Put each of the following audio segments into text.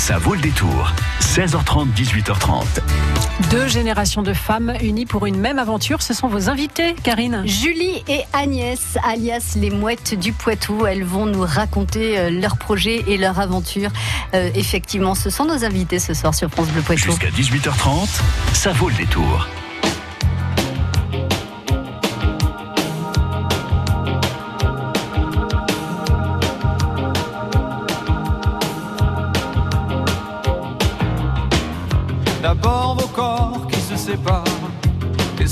Ça vaut le détour. 16h30, 18h30. Deux générations de femmes unies pour une même aventure, ce sont vos invités, Karine. Julie et Agnès, alias les mouettes du Poitou, elles vont nous raconter euh, leur projet et leur aventure. Euh, effectivement, ce sont nos invités ce soir sur France Bleu Poitou. Jusqu'à 18h30, ça vaut le détour.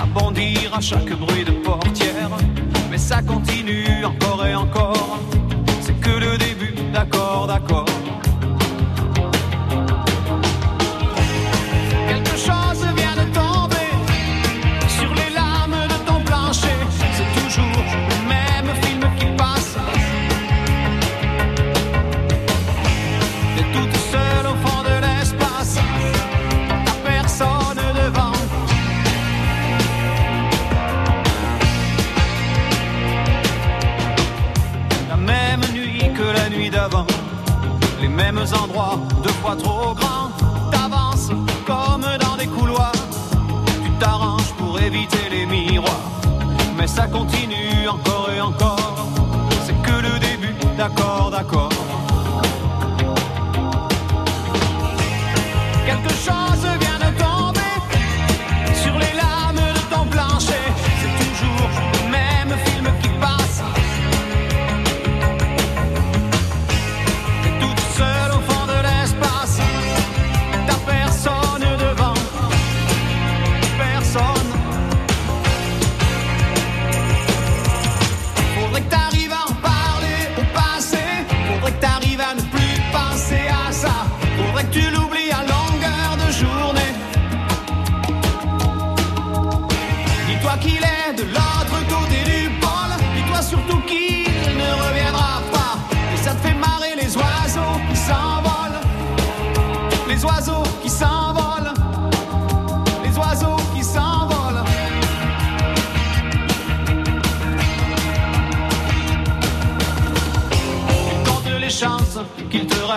À bondir à chaque bruit de portière. Mais ça continue encore et encore. C'est que le début, d'accord, d'accord. Éviter les miroirs. Mais ça continue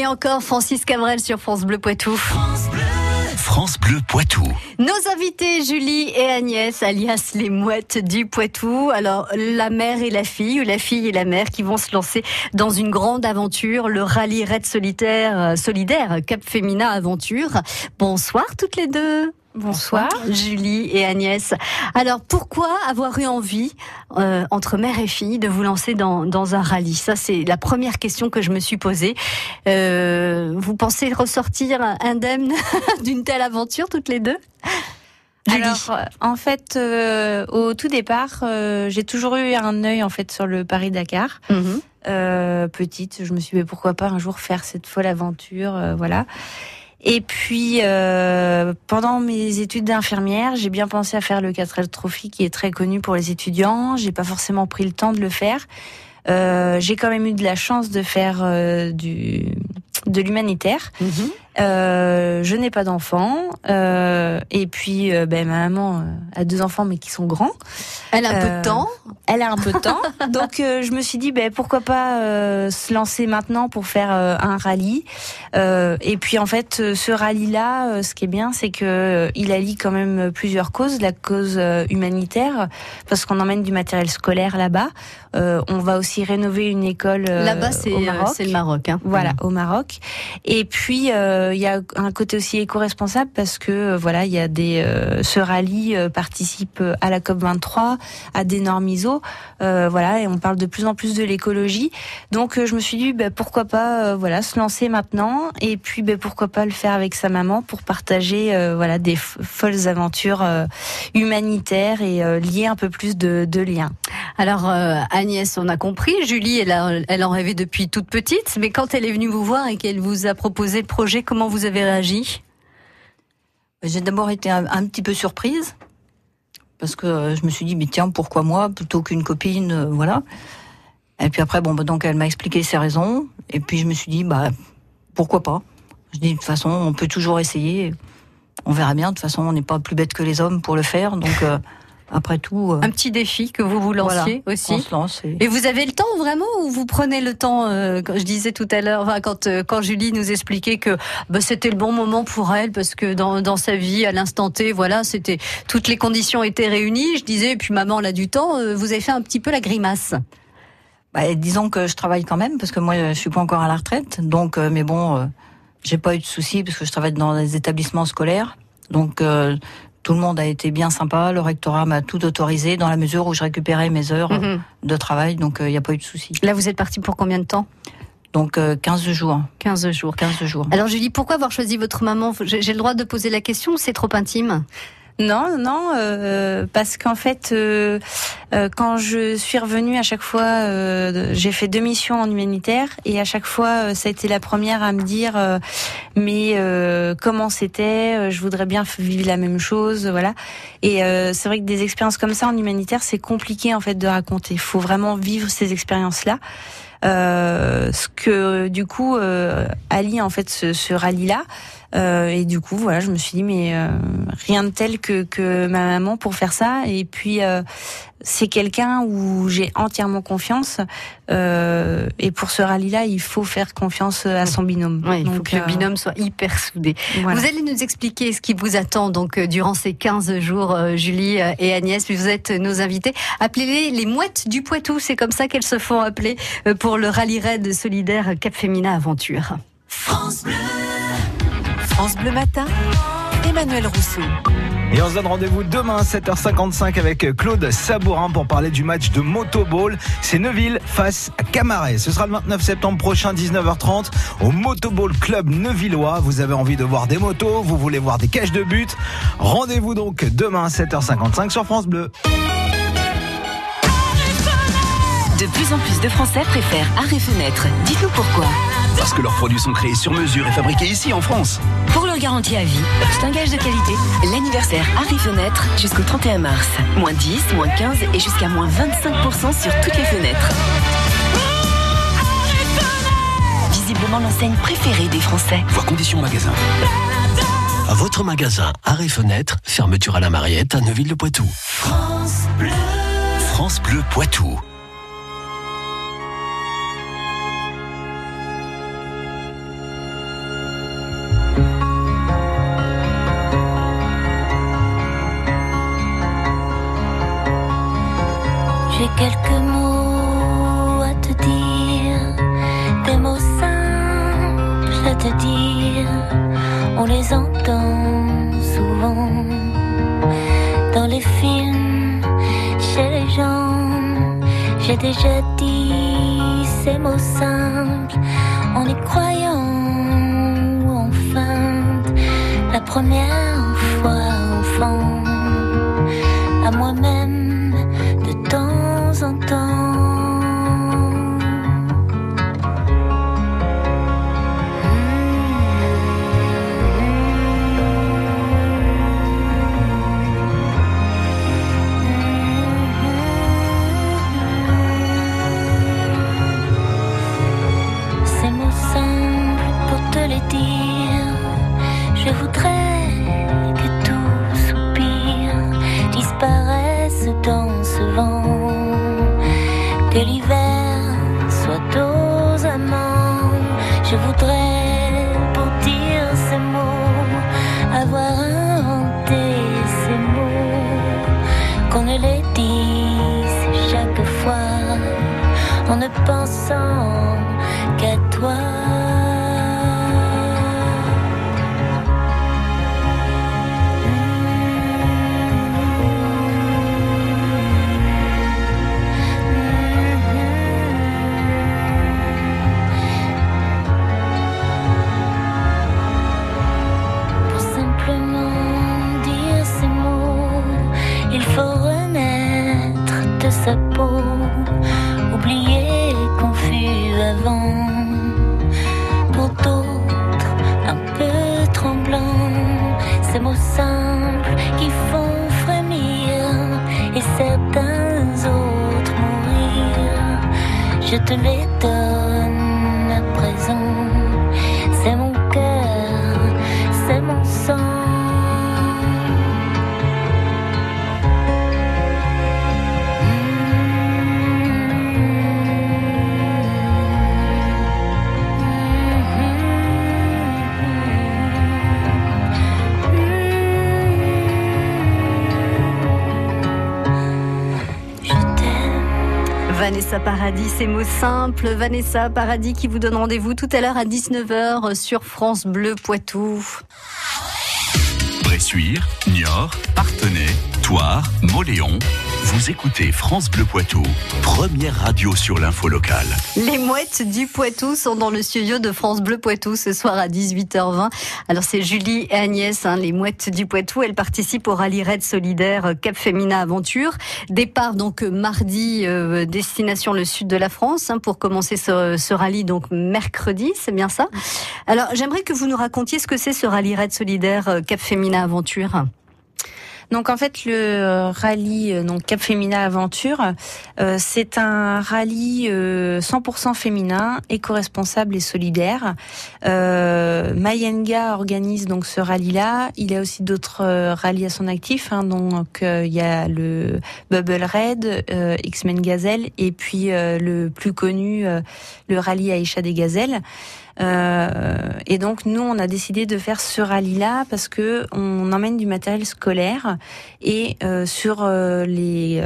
Et encore Francis Cabrel sur France Bleu Poitou. France Bleu Poitou. Nos invités Julie et Agnès, alias les mouettes du Poitou. Alors la mère et la fille, ou la fille et la mère, qui vont se lancer dans une grande aventure, le rallye raid solitaire euh, solidaire Cap Femina Aventure. Bonsoir toutes les deux. Bonsoir. Julie et Agnès. Alors pourquoi avoir eu envie, euh, entre mère et fille, de vous lancer dans, dans un rallye? Ça c'est la première question que je me suis posée. Euh, vous pensez ressortir indemne d'une telle aventure toutes les deux? Julie. Alors, euh, en fait, euh, au tout départ, j'ai toujours eu un œil en fait sur le Paris Dakar. Mhm. Petite, je me suis dit pourquoi pas un jour faire cette folle aventure, voilà. Et puis euh, pendant mes études d'infirmière, j'ai bien pensé à faire le 4L Trophy qui est très connu pour les étudiants. J'ai pas forcément pris le temps de le faire. Euh, j'ai quand même eu de la chance de faire euh, du de l'humanitaire. Mhm. Euh, je n'ai pas d'enfants euh, et puis euh, ben, ma maman euh, a deux enfants mais qui sont grands. Elle a un peu de temps. Elle a un peu de temps, donc je me suis dit ben pourquoi pas euh, se lancer maintenant pour faire un rallye. Euh, et puis en fait ce rallye là, ce qui est bien c'est que il allie quand même plusieurs causes, la cause humanitaire parce qu'on emmène du matériel scolaire là-bas. Euh, on va aussi rénover une école Là-bas c'est le Maroc. Hein. Voilà, au Maroc. Et puis euh, il y a un côté aussi éco-responsable parce que euh, voilà, il y a des euh, ce rallye euh, participe euh, à la COP 23, à des normes ISO, euh, voilà, et on parle de plus en plus de l'écologie. Donc euh, je me suis dit bah, pourquoi pas euh, voilà, se lancer maintenant et puis bah, pourquoi pas le faire avec sa maman pour partager euh, voilà des folles aventures euh, humanitaires et euh, lier un peu plus de, de liens. Alors euh, Agnès, on a compris. Julie, elle, a- en rêvait depuis toute petite, mais quand elle est venue vous voir et qu'elle vous a proposé le projet, comment vous avez réagi? J'ai d'abord été un, petit peu surprise parce que je me suis dit mais tiens pourquoi moi? Plutôt qu'une copine euh, voilà. Et puis après bon bah, donc elle m'a expliqué ses raisons et puis je me suis dit bah pourquoi pas? Je dis de toute façon on peut toujours essayer. On verra bien de toute façon on n'est pas plus bête que les hommes pour le faire donc euh, après tout euh, Un petit défi que vous vous lanciez on aussi se lance. et- Et vous avez le temps vraiment ou vous prenez le temps euh, quand Je disais tout à l'heure, enfin, quand euh, quand Julie nous expliquait que bah, c'était le bon moment pour elle parce que dans, dans sa vie à l'instant T, voilà, c'était toutes les conditions étaient réunies. Je disais, et puis maman a du temps. vous avez fait un petit peu la grimace. Bah, disons que je travaille quand même parce que moi je suis pas encore à la retraite. Donc, mais bon, j'ai pas eu de soucis parce que je travaille dans des établissements scolaires. Donc euh, tout le monde a été bien sympa. Le rectorat m'a tout autorisé dans la mesure où je récupérais mes heures euh, Mhm. de travail. Donc il n'y a pas eu de soucis. Là, vous êtes parti pour combien de temps? Donc euh, 15 jours. 15 jours. 15 jours. Alors Julie, pourquoi avoir choisi votre maman? J'ai le droit de poser la question c'est trop intime? Non, non, euh, parce qu'en fait, euh, euh, quand je suis revenue, à chaque fois, euh, j'ai fait deux missions en humanitaire, et à chaque fois, ça a été la première à me dire, mais comment c'était Je voudrais bien vivre la même chose, voilà. Et c'est vrai que des expériences comme ça en humanitaire, c'est compliqué en fait de raconter. Il faut vraiment vivre ces expériences-là. Ce que du coup allie en fait ce, ce rallye là et du coup voilà je me suis dit mais euh, rien de tel que, que ma maman pour faire ça et puis euh, c'est quelqu'un où j'ai entièrement confiance euh, et pour ce rallye là il faut faire confiance à son binôme Ouais, il faut Donc, que le euh, binôme soit hyper soudé. voilà. Vous allez nous expliquer ce qui vous attend donc euh, durant ces 15 jours, euh, Julie euh, et Agnès. Vous êtes nos invités. Appelez-les les mouettes du Poitou. C'est comme ça qu'elles se font appeler euh, pour le rallye raid solidaire Cap Féminin Aventure. France Bleu Matin, Emmanuel Rousseau. Et on se donne rendez-vous demain à 7h55 avec Claude Sabourin pour parler du match de Motoball. C'est Neuville face à Camaret. Ce sera le 29 septembre prochain, 19h30, au Motoball Club Neuvillois. Vous avez envie de voir des motos, vous voulez voir des caches de but. Rendez-vous donc demain à 7h55 sur France Bleu. De plus en plus de Français préfèrent arrêt fenêtre. Dites-nous pourquoi. Parce que leurs produits sont créés sur mesure et fabriqués ici en France. Pour leur garantie à vie, c'est un gage de qualité. L'anniversaire Arrêt Fenêtre jusqu'au 31 mars. Moins 10, moins 15 et jusqu'à moins 25% sur toutes les fenêtres. Visiblement l'enseigne préférée des Français. Voir conditions magasin. À votre magasin Arrêt Fenêtre, fermeture à la Mariette à Neuville-le-Poitou. France Bleu Poitou. Déjà dit ces mots simples en y croyant ou en feinte. La première pensant qu'à toi. Paradis, ces mots simples. Vanessa Paradis qui vous donne rendez-vous tout à l'heure à 19h sur France Bleu Poitou. Bressuire, Niort, Partenay, Toire, Moléon. Vous écoutez France Bleu Poitou, première radio sur l'info locale. Les mouettes du Poitou sont dans le studio de France Bleu Poitou ce soir à 18h20. Alors c'est Julie et Agnès, hein, les mouettes du Poitou. Elles participent au rallye Raid solidaire euh, Cap Femina Aventure. Départ donc euh, mardi, euh, destination le sud de la France hein, pour commencer ce, rallye donc mercredi, c'est bien ça? Alors j'aimerais que vous nous racontiez ce que c'est ce rallye Raid solidaire Cap Femina Aventure. Donc en fait le euh, rallye euh, donc Cap Femina Aventure, euh, c'est un rallye euh, 100% féminin, éco-responsable et solidaire. Euh, Mayenga organise donc ce rallye-là. Il y a aussi d'autres rallyes à son actif. Hein, donc il y a le Bubble euh, X-Men Gazelle et puis le plus connu le rallye Aïcha des Gazelles. Euh, et donc nous, on a décidé de faire ce rallye-là parce que on emmène du matériel scolaire et euh, sur euh, les,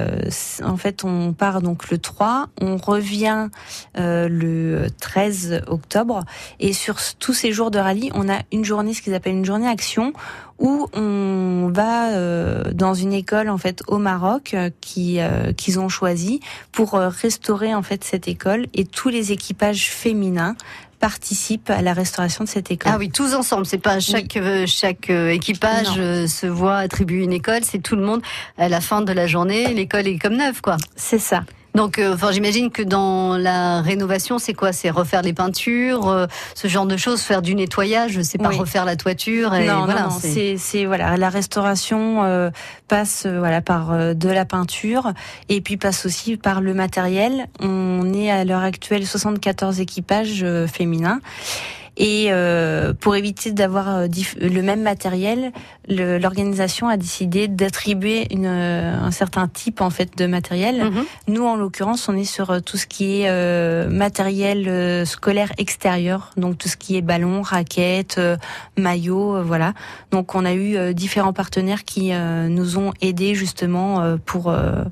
en fait, on part donc le 3, on revient le 13 octobre et sur tous ces jours de rallye, on a une journée, ce qu'ils appellent une journée action où on va euh, dans une école en fait au Maroc qui euh, qu'ils ont choisi pour restaurer en fait cette école et tous les équipages féminins participent à la restauration de cette école. Ah oui, tous ensemble. C'est pas chaque euh, chaque euh, équipage Non. euh, se voit attribuer une école. C'est tout le monde à la fin de la journée. L'école est comme neuve, quoi. C'est ça. Donc, euh, enfin, j'imagine que dans la rénovation, c'est quoi? C'est refaire les peintures, euh, ce genre de choses, faire du nettoyage. C'est pas Oui. refaire la toiture. Et non, voilà, non, non, c'est c'est voilà la restauration euh, passe euh, voilà par euh, de la peinture et puis passe aussi par le matériel. On est à l'heure actuelle 74 équipages euh, féminins. Et euh, pour éviter d'avoir euh, le même matériel, l'organisation a décidé d'attribuer euh, un certain type en fait de matériel. Mhm. Nous, en l'occurrence, on est sur euh, tout ce qui est euh, matériel scolaire extérieur, donc tout ce qui est ballon, raquettes, euh, maillots, voilà. Donc, on a eu différents partenaires qui euh, nous ont aidés justement euh, pour euh,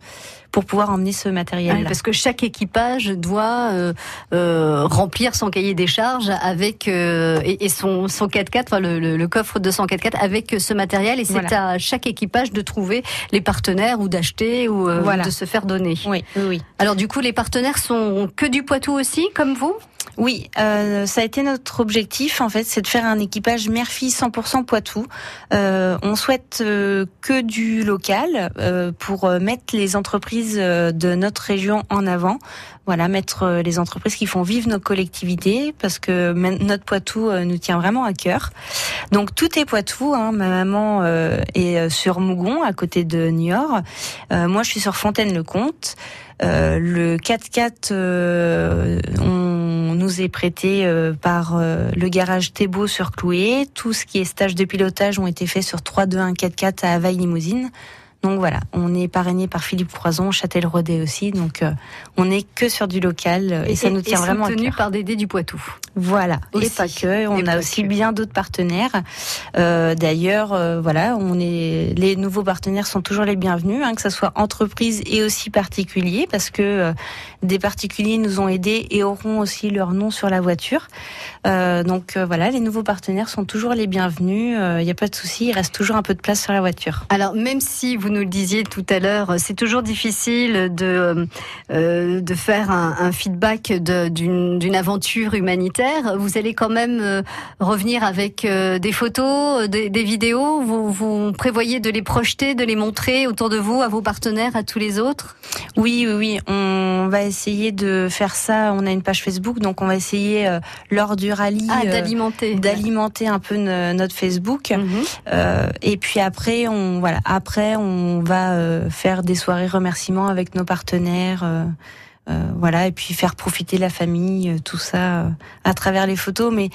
pour pouvoir emmener ce matériel. Ouais, parce que chaque équipage doit euh, euh, remplir son cahier des charges avec euh, et, et son son 4x4, enfin le, le, le coffre de son 4x4 avec ce matériel. Et c'est Voilà. à chaque équipage de trouver les partenaires ou d'acheter ou euh, Voilà. de se faire donner. Oui, oui, oui. Alors du coup, les partenaires sont que du Poitou aussi, comme vous? Oui, euh, ça a été notre objectif en fait, c'est de faire un équipage mère-fille 100% Poitou. Euh, on souhaite euh, que du local euh, pour euh, mettre les entreprises euh, de notre région en avant. Voilà, mettre les entreprises qui font vivre nos collectivités parce que notre Poitou nous tient vraiment à cœur. Donc tout est Poitou. Hein. Ma maman est sur Mougon, à côté de Niort. Moi, je suis sur Fontaine-le-Comte. Le 4x4, euh, on nous est prêté euh, par euh, le garage Thébault sur Cloué. Tout ce qui est stage de pilotage ont été faits sur 321 4x4 à Availle Limousine. Donc voilà, on est parrainé par Philippe Croison, Châtel-Rodet aussi. Donc euh, on est que sur du local et, ça nous tient vraiment à soutenu cœur. par Dédé du Poitou. Voilà, Aussi. et pas que. On Et a aussi que. bien d'autres partenaires. Euh, D'ailleurs, euh, voilà, on est les nouveaux partenaires sont toujours les bienvenus, hein, que ce soit entreprises et aussi particuliers, parce que des particuliers nous ont aidés et auront aussi leur nom sur la voiture. Euh, donc euh, voilà, les nouveaux partenaires sont toujours les bienvenus. Il n'y a pas de souci, il reste toujours un peu de place sur la voiture. Alors même si vous nous le disiez tout à l'heure, c'est toujours difficile de euh, de faire un, un feedback d'une aventure humanitaire. Vous allez quand même euh, revenir avec euh, des photos, euh, des, des vidéos. Vous, vous prévoyez de les projeter, de les montrer autour de vous, à vos partenaires, à tous les autres? Oui, oui, oui. On va essayer de faire ça. On a une page Facebook, donc on va essayer euh, lors du rallye Ah, euh, d'alimenter. d'alimenter un peu no- notre Facebook. Mhm. Euh, et puis après, on voilà, après on va faire des soirées remerciements avec nos partenaires. euh, voilà, et puis faire profiter la famille, tout ça euh, à travers les photos. Mais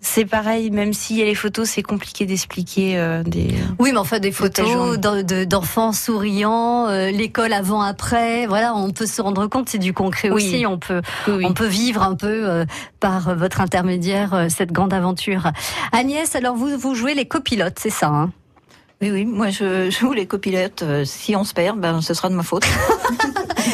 c'est pareil, même s'il y a les photos, c'est compliqué d'expliquer euh, des. Oui, mais enfin des photos d'enfants souriants, euh, l'école avant après. Voilà, on peut se rendre compte, c'est du concret Oui. aussi. On peut Oui, on peut vivre un peu euh, par votre intermédiaire euh, cette grande aventure. Agnès, alors vous vous jouez les copilotes, c'est ça hein? Oui, oui, moi je joue les copilotes. Euh, Si on se perd, ben, ce sera de ma faute.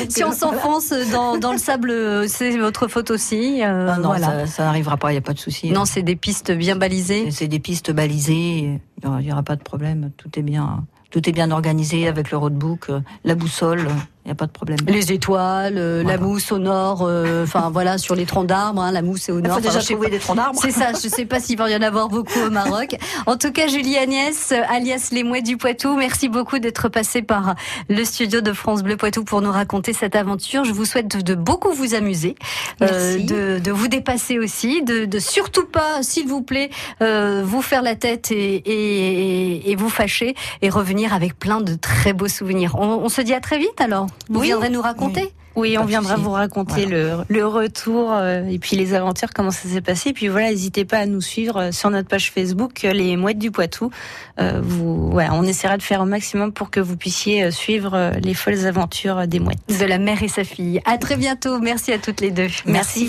Si on s'enfonce dans, dans le sable, euh, c'est votre faute aussi. euh, Ah non, voilà. ça, n'arrivera pas, il n'y a pas de souci. Non, c'est des pistes bien balisées. C'est- des pistes balisées, il n'y aura, aura pas de problème. Tout est bien, tout est bien organisé avec le roadbook, euh, la boussole, il n'y a pas de problème. Les étoiles, euh, la mousse au nord, euh, enfin voilà, sur les troncs d'arbres, hein, la mousse est au Il nord. faut Enfin, déjà trouver des troncs d'arbres. C'est ça, je sais pas s'il va y en avoir beaucoup au Maroc. En tout cas, Julie Agnès, alias Les Mouettes du Poitou, merci beaucoup d'être passée par le studio de France Bleu Poitou pour nous raconter cette aventure. Je vous souhaite de, beaucoup vous amuser, euh, de, de vous dépasser aussi, de, de surtout pas, s'il vous plaît, euh, vous faire la tête et, et, et vous fâcher et revenir avec plein de très beaux souvenirs. On, on se dit à très vite alors. Vous Oui. viendrez nous raconter Oui, on viendra vous raconter le, le retour euh, et puis les aventures, comment ça s'est passé. Et puis voilà, n'hésitez pas à nous suivre euh, sur notre page Facebook, euh, les Mouettes du Poitou. Euh, vous, voilà, on essaiera de faire au maximum pour que vous puissiez suivre les folles aventures des mouettes. de la mère et sa fille. À très bientôt. Merci à toutes les deux. Merci.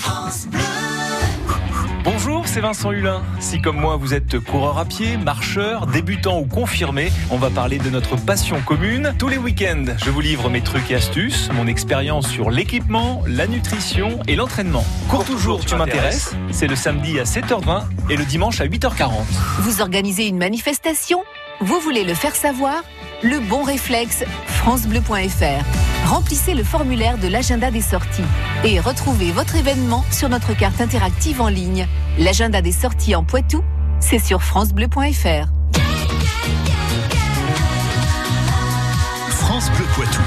Bonjour, c'est Vincent Hulin. Si comme moi vous êtes coureur à pied, marcheur, débutant ou confirmé, on va parler de notre passion commune. Tous les week-ends, je vous livre mes trucs et astuces, mon expérience sur l'équipement, la nutrition et l'entraînement. Cours toujours, tu m'intéresses. C'est le samedi à 7h20 et le dimanche à 8h40. Vous organisez une manifestation? Vous voulez le faire savoir? Le bon réflexe, francebleu.fr. Remplissez le formulaire de l'agenda des sorties et retrouvez votre événement sur notre carte interactive en ligne. L'agenda des sorties en Poitou, c'est sur francebleu.fr. France Bleu Poitou.